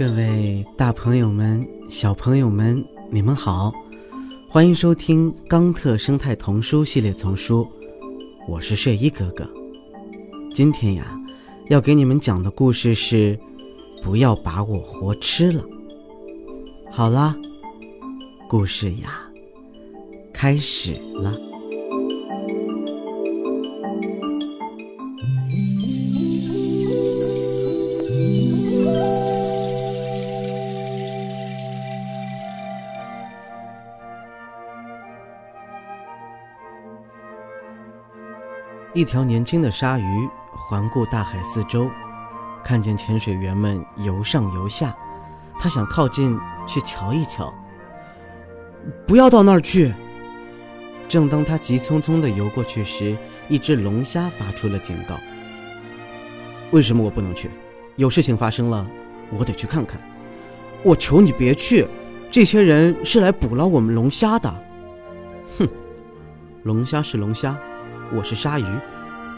各位大朋友们、小朋友们，你们好，欢迎收听冈特生态童书系列丛书，我是睡衣哥哥。今天呀，要给你们讲的故事是：不要把我活吃了。好啦，故事呀，开始了。一条年轻的鲨鱼环顾大海四周，看见潜水员们游上游下，他想靠近去瞧一瞧。不要到那儿去！正当他急匆匆地游过去时，一只龙虾发出了警告：“为什么我不能去？有事情发生了，我得去看看。我求你别去！这些人是来捕捞我们龙虾的。”哼，龙虾是龙虾。我是鲨鱼，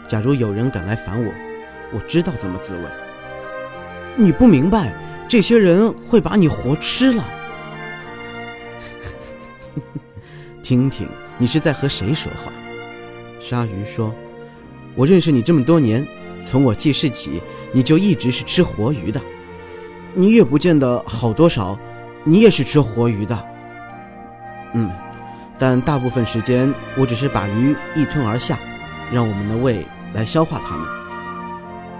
假如有人敢来烦我，我知道怎么自卫。你不明白，这些人会把你活吃了。听听，你是在和谁说话？鲨鱼说：“我认识你这么多年，从我记事起，你就一直是吃活鱼的。你也不见得好多少，你也是吃活鱼的。嗯。”但大部分时间，我只是把鱼一吞而下，让我们的胃来消化它们。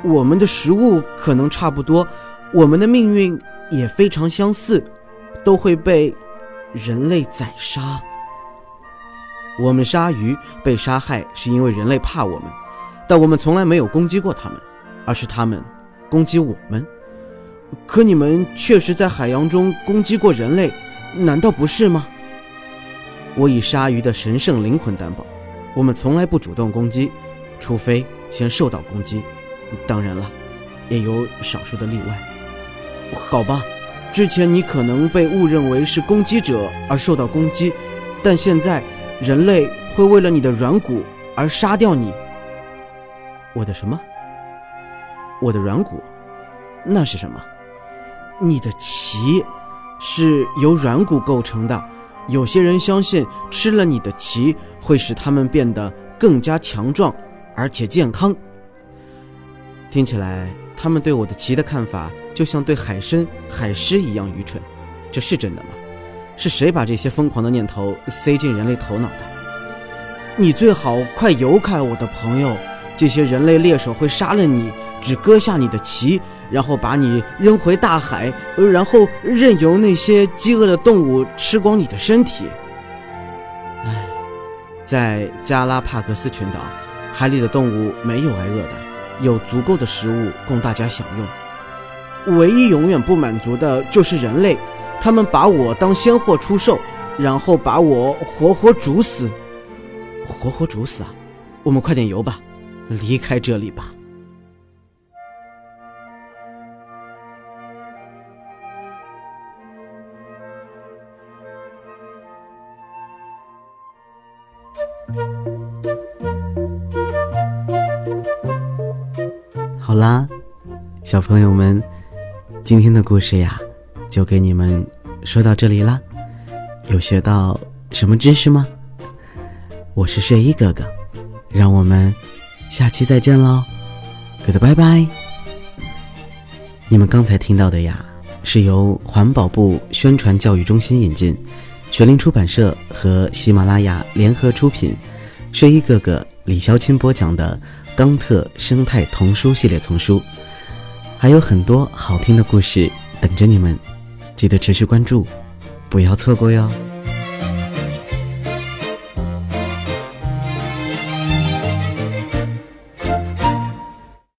我们的食物可能差不多，我们的命运也非常相似，都会被人类宰杀。我们鲨鱼被杀害是因为人类怕我们，但我们从来没有攻击过他们，而是他们攻击我们。可你们确实在海洋中攻击过人类，难道不是吗？我以鲨鱼的神圣灵魂担保，我们从来不主动攻击，除非先受到攻击。当然了，也有少数的例外。好吧，之前你可能被误认为是攻击者而受到攻击，但现在人类会为了你的软骨而杀掉你。我的什么？我的软骨？那是什么？你的鳍是由软骨构成的。有些人相信吃了你的鳍会使他们变得更加强壮，而且健康。听起来，他们对我的鳍的看法就像对海参、海狮一样愚蠢。这是真的吗？是谁把这些疯狂的念头塞进人类头脑的？你最好快游开，我的朋友！这些人类猎手会杀了你，只割下你的鳍。然后把你扔回大海，然后任由那些饥饿的动物吃光你的身体。唉，在加拉帕戈斯群岛，海里的动物没有挨饿的，有足够的食物供大家享用。唯一永远不满足的就是人类，他们把我当鲜货出售，然后把我活活煮死。活活煮死啊！我们快点游吧，离开这里吧。好啦，小朋友们，今天的故事呀，就给你们说到这里啦。有学到什么知识吗？我是睡衣哥哥，让我们下期再见喽，good 拜拜。你们刚才听到的呀，是由环保部宣传教育中心引进，全林出版社和喜马拉雅联合出品，睡衣哥哥李潇钦播讲的。钢特生态童书系列丛书，还有很多好听的故事等着你们，记得持续关注，不要错过哟。